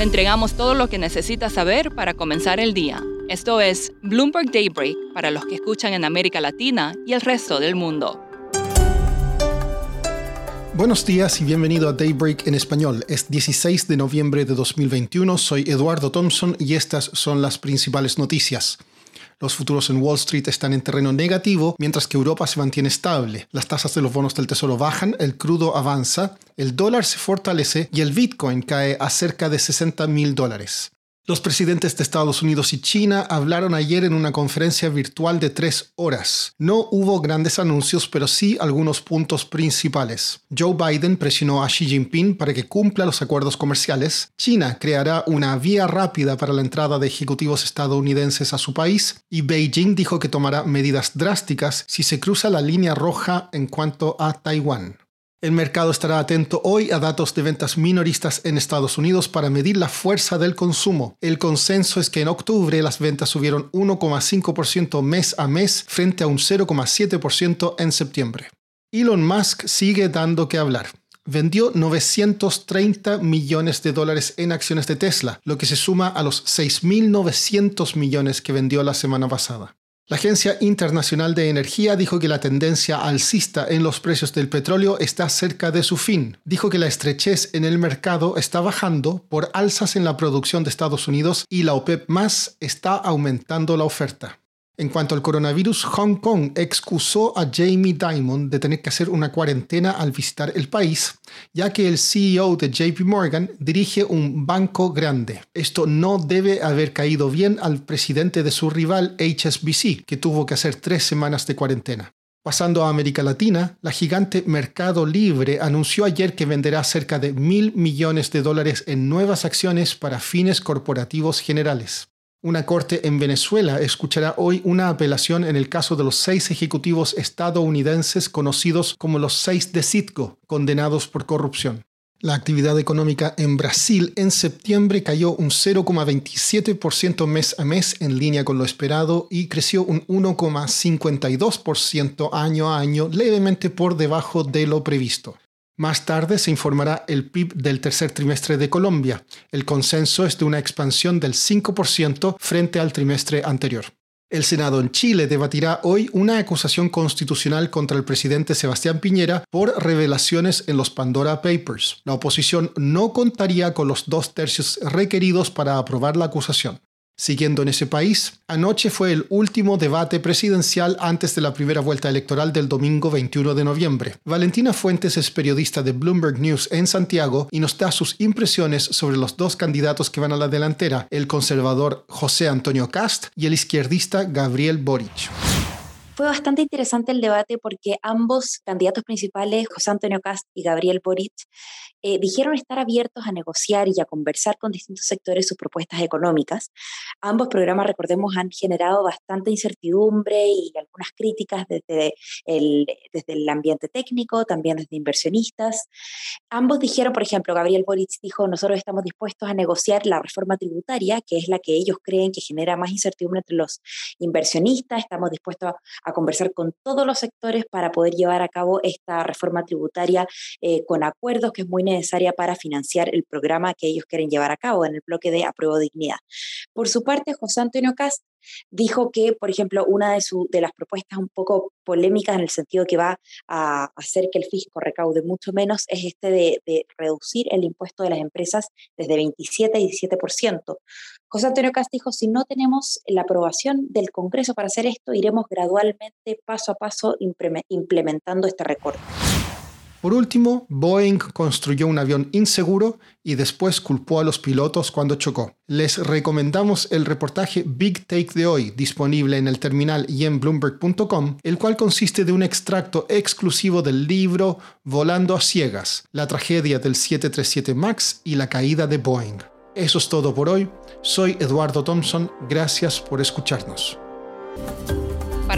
Le entregamos todo lo que necesita saber para comenzar el día. Esto es Bloomberg Daybreak para los que escuchan en América Latina y el resto del mundo. Buenos días y bienvenido a Daybreak en español. Es 16 de noviembre de 2021, soy Eduardo Thompson y estas son las principales noticias. Los futuros en Wall Street están en terreno negativo, mientras que Europa se mantiene estable. Las tasas de los bonos del tesoro bajan, el crudo avanza, el dólar se fortalece y el Bitcoin cae a cerca de 60 mil dólares. Los presidentes de Estados Unidos y China hablaron ayer en una conferencia virtual de tres horas. No hubo grandes anuncios, pero sí algunos puntos principales. Joe Biden presionó a Xi Jinping para que cumpla los acuerdos comerciales. China creará una vía rápida para la entrada de ejecutivos estadounidenses a su país. Y Beijing dijo que tomará medidas drásticas si se cruza la línea roja en cuanto a Taiwán. El mercado estará atento hoy a datos de ventas minoristas en Estados Unidos para medir la fuerza del consumo. El consenso es que en octubre las ventas subieron 1,5% mes a mes frente a un 0,7% en septiembre. Elon Musk sigue dando que hablar. Vendió 930 millones de dólares en acciones de Tesla, lo que se suma a los 6.900 millones que vendió la semana pasada. La Agencia Internacional de Energía dijo que la tendencia alcista en los precios del petróleo está cerca de su fin. Dijo que la estrechez en el mercado está bajando por alzas en la producción de Estados Unidos y la OPEP más está aumentando la oferta. En cuanto al coronavirus, Hong Kong excusó a Jamie Dimon de tener que hacer una cuarentena al visitar el país, ya que el CEO de JP Morgan dirige un banco grande. Esto no debe haber caído bien al presidente de su rival HSBC, que tuvo que hacer tres semanas de cuarentena. Pasando a América Latina, la gigante Mercado Libre anunció ayer que venderá cerca de mil millones de dólares en nuevas acciones para fines corporativos generales. Una corte en Venezuela escuchará hoy una apelación en el caso de los seis ejecutivos estadounidenses conocidos como los seis de Citgo, condenados por corrupción. La actividad económica en Brasil en septiembre cayó un 0,27% mes a mes en línea con lo esperado y creció un 1,52% año a año levemente por debajo de lo previsto. Más tarde se informará el PIB del tercer trimestre de Colombia. El consenso es de una expansión del 5% frente al trimestre anterior. El Senado en Chile debatirá hoy una acusación constitucional contra el presidente Sebastián Piñera por revelaciones en los Pandora Papers. La oposición no contaría con los dos tercios requeridos para aprobar la acusación. Siguiendo en ese país, anoche fue el último debate presidencial antes de la primera vuelta electoral del domingo 21 de noviembre. Valentina Fuentes es periodista de Bloomberg News en Santiago y nos da sus impresiones sobre los dos candidatos que van a la delantera, el conservador José Antonio Cast y el izquierdista Gabriel Boric. Fue bastante interesante el debate porque ambos candidatos principales, José Antonio Cast y Gabriel Boric, eh, dijeron estar abiertos a negociar y a conversar con distintos sectores sus propuestas económicas. Ambos programas, recordemos, han generado bastante incertidumbre y algunas críticas desde el, desde el ambiente técnico, también desde inversionistas. Ambos dijeron, por ejemplo, Gabriel Boric dijo, nosotros estamos dispuestos a negociar la reforma tributaria, que es la que ellos creen que genera más incertidumbre entre los inversionistas, estamos dispuestos a, conversar con todos los sectores para poder llevar a cabo esta reforma tributaria eh, con acuerdos, que es muy necesaria para financiar el programa que ellos quieren llevar a cabo en el bloque de apruebo dignidad. Por su parte, José Antonio Cast dijo que, por ejemplo, una de, de las propuestas un poco polémicas en el sentido que va a hacer que el fisco recaude mucho menos es este de, de reducir el impuesto de las empresas desde 27 a 17%. José Antonio Cast dijo, si no tenemos la aprobación del Congreso para hacer esto, iremos gradualmente, paso a paso, implementando este recorte. Por último, Boeing construyó un avión inseguro y después culpó a los pilotos cuando chocó. Les recomendamos el reportaje Big Take de hoy, disponible en el terminal y en bloomberg.com, el cual consiste de un extracto exclusivo del libro Volando a ciegas, la tragedia del 737 MAX y la caída de Boeing. Eso es todo por hoy. Soy Eduardo Thompson. Gracias por escucharnos.